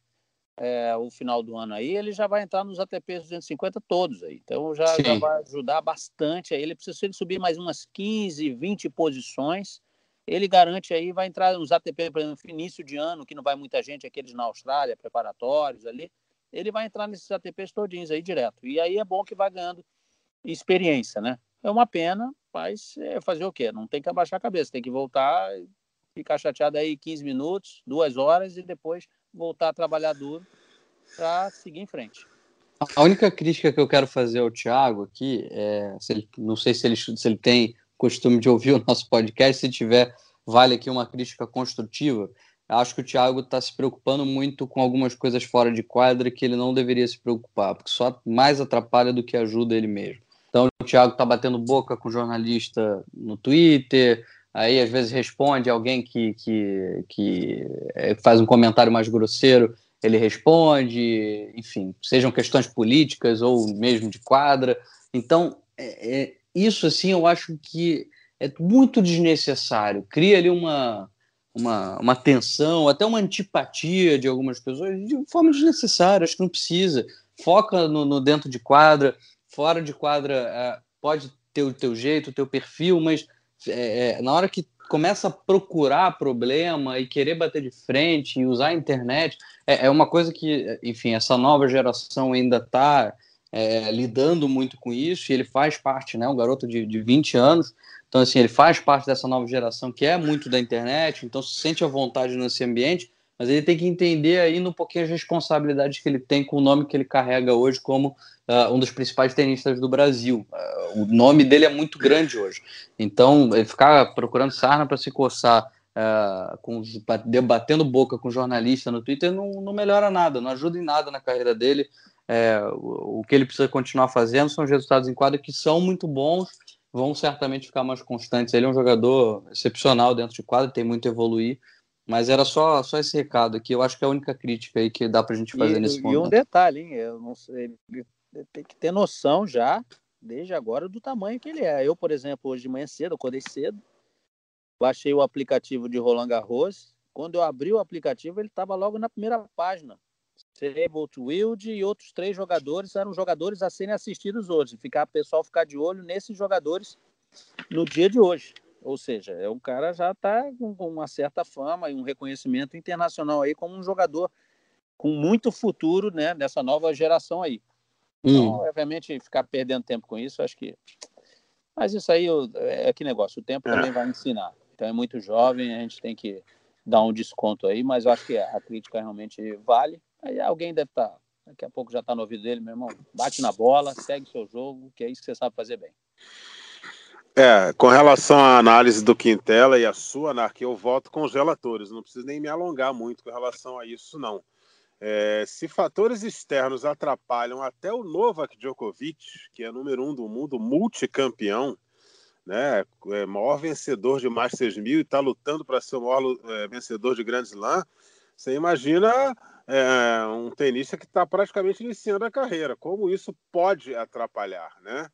é, o final do ano aí, ele já vai entrar nos ATP 250 todos aí. Então já, já vai ajudar bastante aí. Ele precisa se ele subir mais umas 15, 20 posições, ele garante aí, vai entrar nos ATP, por exemplo, início de ano, que não vai muita gente, aqueles na Austrália, preparatórios ali, ele vai entrar nesses ATPs todinhos aí direto. E aí é bom que vai ganhando experiência, né? É uma pena, mas é fazer o quê? Não tem que abaixar a cabeça, tem que voltar, ficar chateado aí 15 minutos, duas horas e depois voltar a trabalhar duro para seguir em frente. A única crítica que eu quero fazer ao Thiago aqui é, se ele, não sei se ele, se ele tem costume de ouvir o nosso podcast, se tiver, vale aqui uma crítica construtiva. Acho que o Thiago está se preocupando muito com algumas coisas fora de quadra que ele não deveria se preocupar, porque só mais atrapalha do que ajuda ele mesmo. Então o Thiago está batendo boca com jornalista no Twitter, aí às vezes responde alguém que, que, que é, faz um comentário mais grosseiro, ele responde, enfim, sejam questões políticas ou mesmo de quadra. Então, é, é, isso assim eu acho que é muito desnecessário, cria ali uma, uma, uma tensão, até uma antipatia de algumas pessoas de forma desnecessária, acho que não precisa. Foca no, no dentro de quadra, fora de quadra é, pode ter o teu jeito, o teu perfil, mas é, é, na hora que começa a procurar problema e querer bater de frente e usar a internet, é, é uma coisa que, enfim, essa nova geração ainda está é, lidando muito com isso e ele faz parte, né, um garoto de, de 20 anos, então assim, ele faz parte dessa nova geração que é muito da internet, então se sente à vontade nesse ambiente, mas ele tem que entender aí um pouquinho as responsabilidades que ele tem com o nome que ele carrega hoje como uh, um dos principais tenistas do Brasil. Uh, o nome dele é muito grande hoje. Então, ele ficar procurando sarna para se coçar, uh, com, debatendo boca com jornalista no Twitter, não, não melhora nada, não ajuda em nada na carreira dele. É, o, o, que ele precisa continuar fazendo são os resultados em quadra que são muito bons, vão certamente ficar mais constantes. Ele é um jogador excepcional dentro de quadra, tem muito a evoluir. Mas era só, só esse recado aqui. Eu acho que é a única crítica aí que dá para a gente fazer e, nesse e momento. E um detalhe, hein? Eu não sei, tem que ter noção já, desde agora, do tamanho que ele é. Eu, por exemplo, hoje de manhã cedo, acordei cedo, baixei o aplicativo de Roland Garros. Quando eu abri o aplicativo, ele estava logo na primeira página. Sable Wild e outros três jogadores eram jogadores a serem assistidos hoje. Ficar pessoal ficar de olho nesses jogadores no dia de hoje. Ou seja, é um cara já está com uma certa fama e um reconhecimento internacional aí como um jogador com muito futuro, né, nessa nova geração aí. Então, hum. obviamente, ficar perdendo tempo com isso, acho que. Mas isso aí é que negócio, o tempo é. também vai ensinar. Então é muito jovem, a gente tem que dar um desconto aí, mas eu acho que a crítica realmente vale. Aí alguém deve estar, tá, daqui a pouco já está no ouvido dele, meu irmão, bate na bola, segue seu jogo, que é isso que você sabe fazer bem. É, com relação à análise do Quintela e a sua, Narc, eu voto com os relatores. Não preciso nem me alongar muito com relação a isso, não. É, se fatores externos atrapalham até o Novak Djokovic, que é número um do mundo, multicampeão, né, é maior vencedor de Masters 1000 e está lutando para ser o maior é, vencedor de Grand Slam, você imagina é, um tenista que está praticamente iniciando a carreira, como isso pode atrapalhar, né?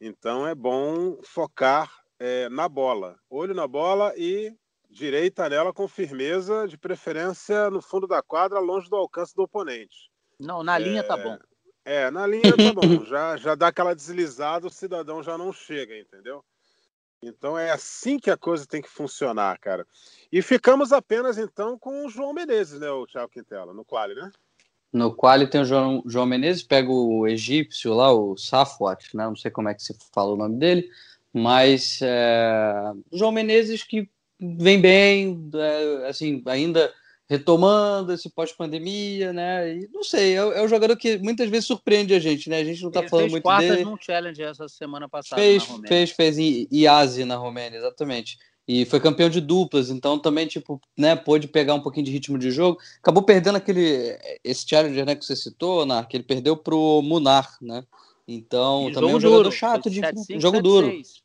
Então é bom focar é, na bola, olho na bola e direita nela com firmeza, de preferência no fundo da quadra, longe do alcance do oponente. Não, na linha tá é, bom. É, na linha tá bom. já, já dá aquela deslizada, o cidadão já não chega, entendeu? Então é assim que a coisa tem que funcionar, cara. E ficamos apenas então com o João Menezes, né, o Thiago Quintela, no quali, né? No qual tem o João, João Menezes, pega o egípcio lá, o Safwat, né? não sei como é que se fala o nome dele, mas é, João Menezes que vem bem, é, assim, ainda retomando esse pós-pandemia, né? E não sei, é, é um jogador que muitas vezes surpreende a gente, né? A gente não tá Ele falando muito dele. Ele fez num challenge essa semana passada fez, Fez, fez em Iasi na Romênia, exatamente e foi campeão de duplas, então também, tipo, né, pôde pegar um pouquinho de ritmo de jogo. Acabou perdendo aquele, esse challenger, né, que você citou, Nar, que ele perdeu pro Munar, né, então e também é um jogador duro. chato de 7, 5, jogo 7, duro. 6.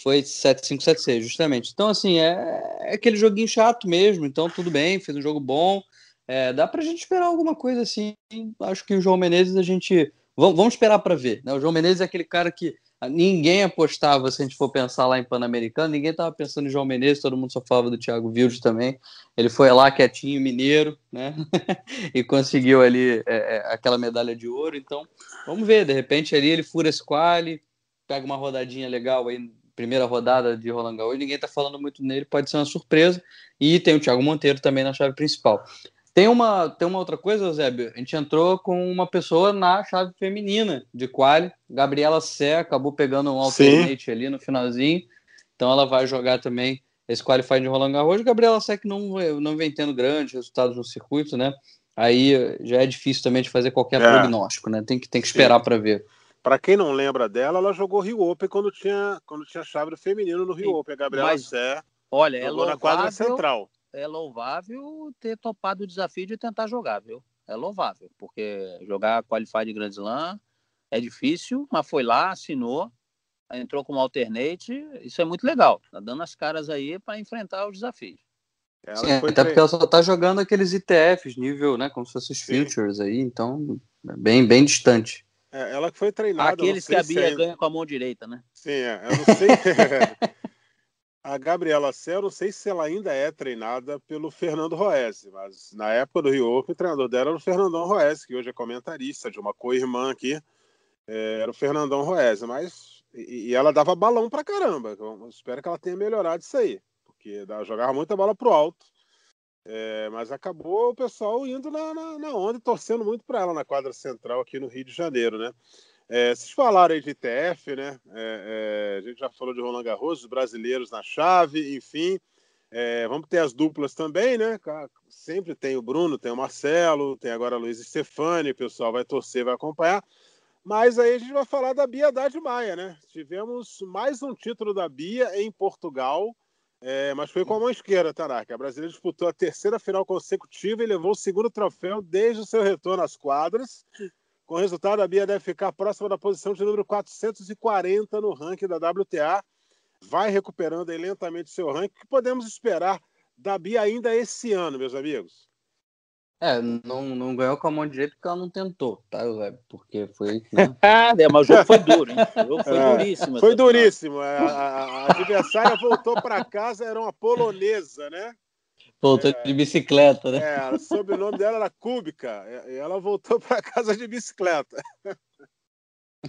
Foi 7-5-7-6, justamente. Então, assim, é, é, aquele joguinho chato mesmo, então tudo bem, fez um jogo bom, É, dá para a gente esperar alguma coisa assim. Acho que o João Menezes a gente. Vamos, vamos esperar para ver. Né? O João Menezes é aquele cara que ninguém apostava, se a gente for pensar lá em Pan-Americano, ninguém estava pensando em João Menezes, todo mundo só falava do Thiago Wilde também. Ele foi lá quietinho, mineiro, né? e conseguiu ali é, é, aquela medalha de ouro. Então, vamos ver, de repente ali ele fura esse quali, pega uma rodadinha legal aí, primeira rodada de Roland Garros, ninguém está falando muito nele, pode ser uma surpresa. E tem o Thiago Monteiro também na chave principal. Tem uma, tem uma outra coisa, Eusébio. A gente entrou com uma pessoa na chave feminina de quali. Gabriela Sé acabou pegando um alternate Sim. ali no finalzinho. Então ela vai jogar também esse qualify de Roland Garros. Gabriela Sé que não, não vem tendo grandes resultados no circuito, né? Aí já é difícil também de fazer qualquer é. prognóstico, né? Tem que, tem que esperar para ver. Para quem não lembra dela, ela jogou Rio Open quando tinha, quando tinha chave feminino no Rio Sim. Open. A Gabriela Mas, Sé olha, jogou é louvável, na quadra central é louvável ter topado o desafio de tentar jogar, viu? É louvável, porque jogar Qualify de Grand Slam é difícil, mas foi lá, assinou, entrou como alternate, isso é muito legal. Tá dando as caras aí para enfrentar os desafios. Sim, até porque ela só tá jogando aqueles ITFs, nível, né, como se fossem os futures aí, então é bem, bem distante. É, ela que foi treinada. Aqueles que a Bia ainda... ganha com a mão direita, né? Sim, é, eu não sei. A Gabriela eu não sei se ela ainda é treinada pelo Fernando Roese, mas na época do Rio Open, o treinador dela era o Fernandão Roese, que hoje é comentarista de uma co-irmã aqui, é, era o Fernandão Roese, mas e, ela dava balão pra caramba. Eu espero que ela tenha melhorado isso aí, porque jogava muita bola pro alto. É, mas acabou o pessoal indo na, na, na onda e torcendo muito para ela na quadra central aqui no Rio de Janeiro, né? É, vocês falaram aí de ITF, né? É, é, a gente já falou de Roland Garros, os brasileiros na chave, enfim. É, vamos ter as duplas também, né? Sempre tem o Bruno, tem o Marcelo, tem agora a Luiz Stefani, o pessoal vai torcer, vai acompanhar. Mas aí a gente vai falar da Bia Haddad Maia, né? Tivemos mais um título da Bia em Portugal, é, mas foi com a mão esquerda, Tanaka. A brasileira disputou a terceira final consecutiva e levou o segundo troféu desde o seu retorno às quadras. Com o resultado, a Bia deve ficar próxima da posição de número 440 no ranking da WTA. Vai recuperando aí lentamente seu ranking. O que podemos esperar da Bia ainda esse ano, meus amigos? É, não, não ganhou com a mão direita porque ela não tentou, tá? Porque foi. Né? é, mas o jogo foi duro, hein? O jogo foi é, duríssimo. Foi duríssimo. A, a, a adversária voltou para casa, era uma polonesa, né? Voltou é, de bicicleta, né? É, o sobrenome dela era Cúbica. E ela voltou para casa de bicicleta.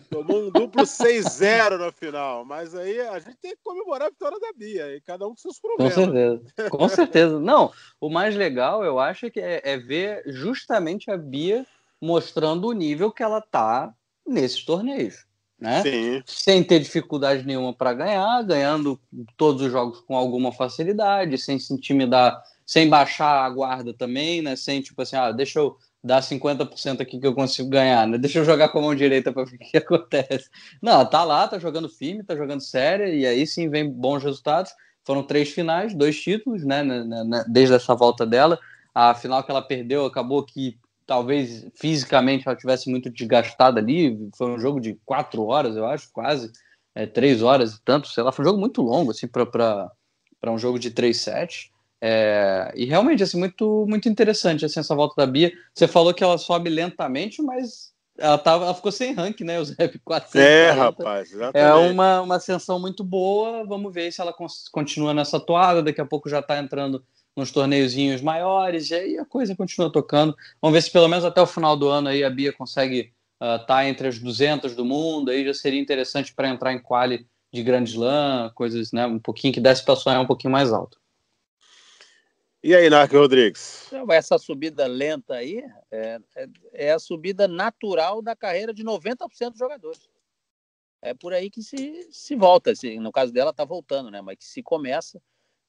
Tomou um duplo 6-0 no final. Mas aí a gente tem que comemorar a vitória da Bia. E cada um com seus problemas. Com certeza. Com certeza. Não, o mais legal, eu acho, que é, é ver justamente a Bia mostrando o nível que ela tá nesses torneios. Né? Sim. Sem ter dificuldade nenhuma para ganhar, ganhando todos os jogos com alguma facilidade, sem se intimidar sem baixar a guarda também, né? Sem tipo assim, ah, deixa eu dar 50% aqui que eu consigo ganhar, né? Deixa eu jogar com a mão direita para ver o que acontece. Não, tá lá, tá jogando firme, tá jogando séria, e aí sim vem bons resultados. Foram três finais, dois títulos, né? Desde essa volta dela. A final que ela perdeu acabou que talvez fisicamente ela tivesse muito desgastada ali. Foi um jogo de quatro horas, eu acho, quase. É, três horas e tanto, sei lá. Foi um jogo muito longo, assim, para um jogo de três sets. É, e realmente, assim, muito, muito interessante assim, essa volta da Bia. Você falou que ela sobe lentamente, mas ela, tava, ela ficou sem rank, né? Os rap 440. É, rapaz, exatamente. É uma, uma ascensão muito boa. Vamos ver se ela continua nessa toada. Daqui a pouco já está entrando nos torneiozinhos maiores, e aí a coisa continua tocando. Vamos ver se pelo menos até o final do ano aí a Bia consegue estar uh, tá entre as 200 do mundo. Aí já seria interessante para entrar em quali de Grand Slam, coisas, né? Um pouquinho que desse para sonhar um pouquinho mais alto. E aí, Narco Rodrigues? Essa subida lenta aí é, é, é, a subida natural da carreira de 90% dos jogadores. É por aí que se, se volta. Se, no caso dela, está voltando, né? Mas que se começa,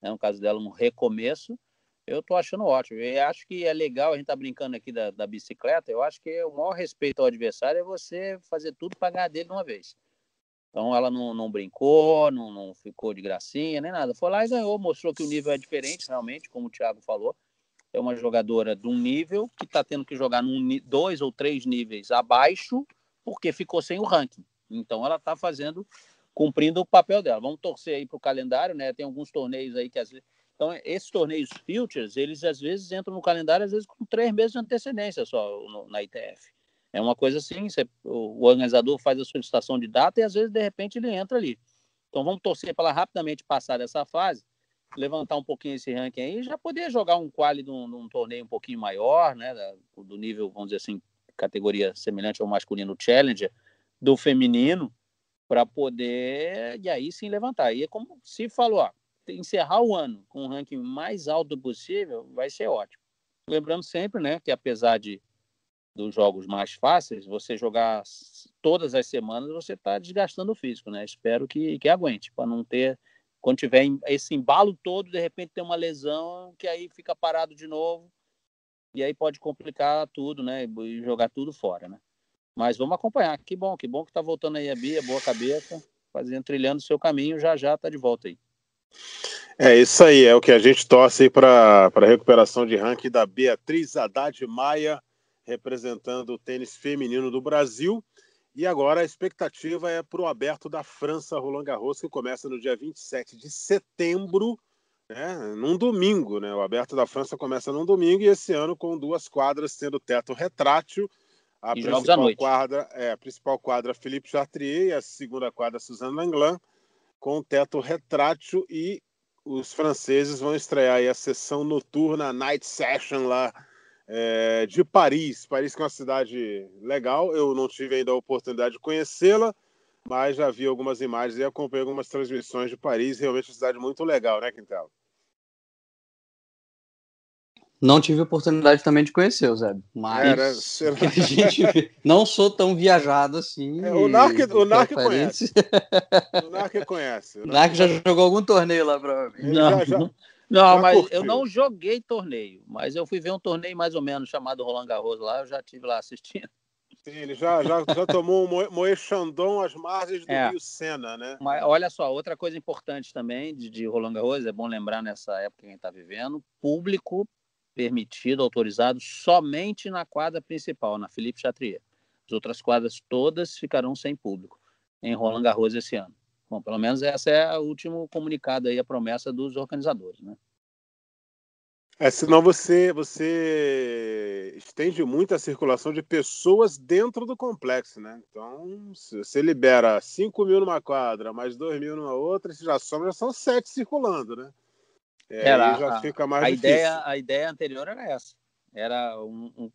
né? no caso dela, um recomeço, eu estou achando ótimo. Eu acho que é legal, a gente está brincando aqui da, da bicicleta, eu acho que o maior respeito ao adversário é você fazer tudo para ganhar dele de uma vez. Então ela não, não brincou, não, não, ficou de gracinha, nem nada. Foi lá e ganhou, mostrou que o nível é diferente, realmente, como o Thiago falou. É uma jogadora de um nível que está tendo que jogar num, dois ou três níveis abaixo, porque ficou sem o ranking. Então ela está fazendo, cumprindo o papel dela. Vamos torcer aí para o calendário, né? Tem alguns torneios aí que às vezes Então, esses torneios futures, eles às vezes entram no calendário, às vezes com três meses de antecedência só no, na ITF. É uma coisa assim, você, o organizador faz a solicitação de data e às vezes, de repente, ele entra ali. Então, vamos torcer para ela rapidamente passar dessa fase, levantar um pouquinho esse ranking aí e já poder jogar um quali num, num torneio um pouquinho maior, né, do nível, vamos dizer assim, categoria semelhante ao masculino Challenger, do feminino, para poder, e aí sim levantar. E é como se falou, ó, encerrar o ano com o ranking mais alto possível vai ser ótimo. Lembrando sempre, né, que apesar de dos jogos mais fáceis, você jogar todas as semanas, você está desgastando o físico, né? Espero que, que aguente, para não ter, quando tiver esse embalo todo, de repente ter uma lesão que aí fica parado de novo e aí pode complicar tudo, né? E jogar tudo fora, né? Mas vamos acompanhar. Que bom, que bom que está voltando aí a Bia, boa cabeça, fazendo, trilhando seu caminho, já já está de volta aí. É isso aí, é o que a gente torce para a recuperação de ranking da Beatriz Haddad Maia, representando o tênis feminino do Brasil. E agora a expectativa é para o aberto da França Roland Garros, que começa no dia 27 de setembro, né, num domingo. Né? O aberto da França começa num domingo e esse ano com duas quadras tendo teto retrátil. A e principal quadra é a principal quadra Philippe Chartrier e a segunda quadra Suzanne Langlan com teto retrátil e os franceses vão estrear a sessão noturna, a Night Session lá é, de Paris. Paris que é uma cidade legal, eu não tive ainda a oportunidade de conhecê-la, mas já vi algumas imagens e acompanhei algumas transmissões de Paris. Realmente uma cidade muito legal, né, Quintel? Não tive oportunidade também de conhecer o Zé, mas é, né? a gente não sou tão viajado assim. É, o Narc, o Narc conhece. o Narc conhece. O Narc já jogou algum torneio lá, provavelmente. Não, já, já, não mas curtiu. eu não joguei torneio, mas eu fui ver um torneio mais ou menos chamado Roland Garros lá, eu já tive lá assistindo. Sim, ele já, já, já tomou um Moe Chandon às margens do é. Rio Sena, né? Mas olha só, outra coisa importante também de, de Roland Garros, é bom lembrar nessa época que a gente está vivendo, público permitido, autorizado somente na quadra principal, na Philippe Chatrier. As outras quadras todas ficarão sem público em Roland Garros esse ano. Bom, pelo menos essa é o último comunicado aí, a promessa dos organizadores, né? É, senão você, você estende muito a circulação de pessoas dentro do complexo, né? Então, se você libera 5 mil numa quadra, mais 2 mil numa outra, já sobra, já são 7 circulando, né? É, era, já fica mais a difícil. ideia A ideia anterior era essa. Era um, um,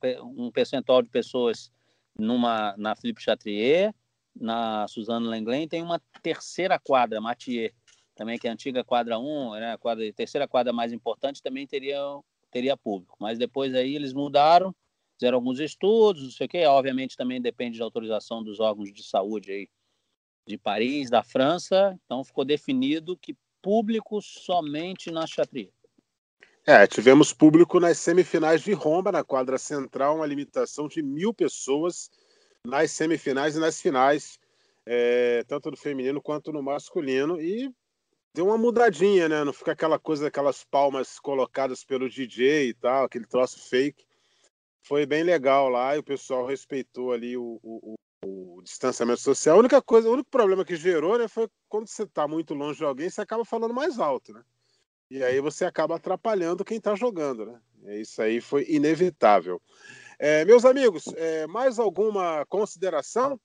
um percentual de pessoas numa, na Philippe Chatrier, na Suzanne Lenglen, tem uma terceira quadra, Mathieu, também que é a antiga quadra 1, né, a quadra, terceira quadra mais importante, também teria, teria público. Mas depois aí eles mudaram, fizeram alguns estudos, não sei o quê. Obviamente também depende da autorização dos órgãos de saúde aí de Paris, da França. Então ficou definido que público somente na Chatrier. É, tivemos público nas semifinais de Roma, na quadra central, uma limitação de mil pessoas nas semifinais e nas finais, é, tanto no feminino quanto no masculino, e deu uma mudadinha, né? Não fica aquela coisa, aquelas palmas colocadas pelo DJ e tal, aquele troço fake. Foi bem legal lá e o pessoal respeitou ali o, o, o distanciamento social. A única coisa, o único problema que gerou, né, foi quando você está muito longe de alguém, você acaba falando mais alto, né? E aí você acaba atrapalhando quem está jogando, né? Isso aí foi inevitável. É, meus amigos, é, mais alguma consideração?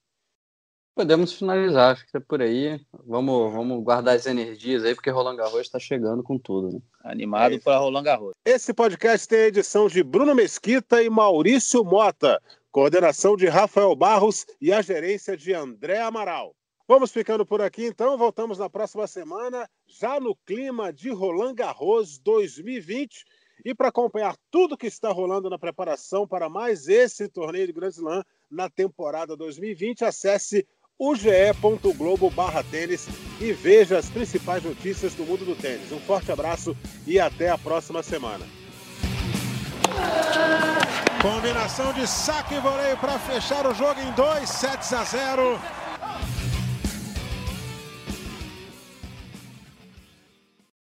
Podemos finalizar, acho que é por aí. Vamos, vamos guardar as energias aí, porque Roland Garros está chegando com tudo. Né? Animado é para Roland Garros. Esse podcast tem a edição de Bruno Mesquita e Maurício Mota coordenação de Rafael Barros e a gerência de André Amaral. Vamos ficando por aqui então, voltamos na próxima semana, já no clima de Roland Garros 2020. E para acompanhar tudo que está rolando na preparação para mais esse torneio de Grand Slam na temporada 2020, acesse o ge.globo barra tênis e veja as principais notícias do mundo do tênis. Um forte abraço e até a próxima semana. Combinação de saque e voleio para fechar o jogo em 2 sets a 0.